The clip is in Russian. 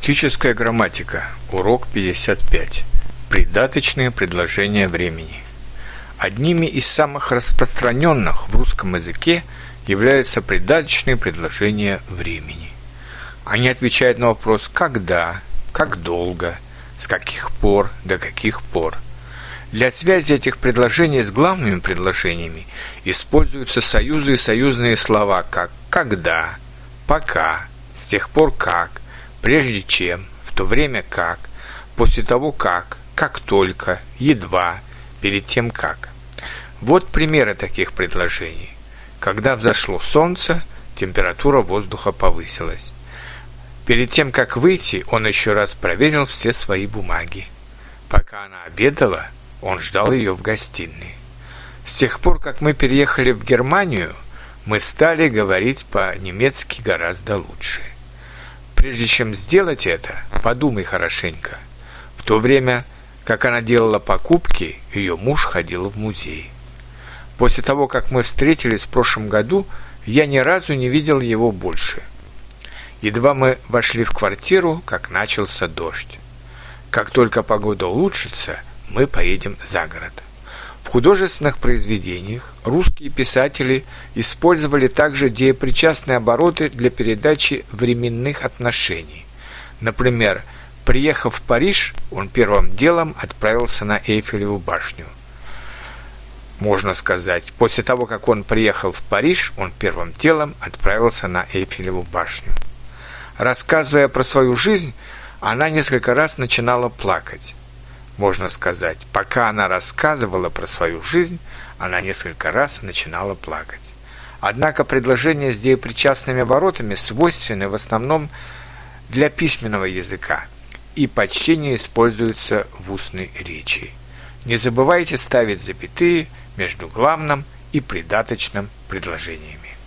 Практическая грамматика. Урок 55. Придаточные предложения времени. Одними из самых распространенных в русском языке являются придаточные предложения времени. Они отвечают на вопрос «когда», «как долго», «с каких пор», «до каких пор». Для связи этих предложений с главными предложениями используются союзы и союзные слова как «когда», «пока», «с тех пор как», прежде чем, в то время как, после того как, как только, едва, перед тем как. Вот примеры таких предложений. Когда взошло солнце, температура воздуха повысилась. Перед тем, как выйти, он еще раз проверил все свои бумаги. Пока она обедала, он ждал ее в гостиной. С тех пор, как мы переехали в Германию, мы стали говорить по-немецки гораздо лучше. Прежде чем сделать это, подумай хорошенько. В то время, как она делала покупки, ее муж ходил в музей. После того, как мы встретились в прошлом году, я ни разу не видел его больше. Едва мы вошли в квартиру, как начался дождь. Как только погода улучшится, мы поедем за город. Художественных произведениях русские писатели использовали также деепричастные обороты для передачи временных отношений. Например, приехав в Париж, он первым делом отправился на Эйфелеву башню. Можно сказать, после того, как он приехал в Париж, он первым делом отправился на Эйфелеву башню. Рассказывая про свою жизнь, она несколько раз начинала плакать можно сказать. Пока она рассказывала про свою жизнь, она несколько раз начинала плакать. Однако предложения с деепричастными оборотами свойственны в основном для письменного языка и почти не используются в устной речи. Не забывайте ставить запятые между главным и придаточным предложениями.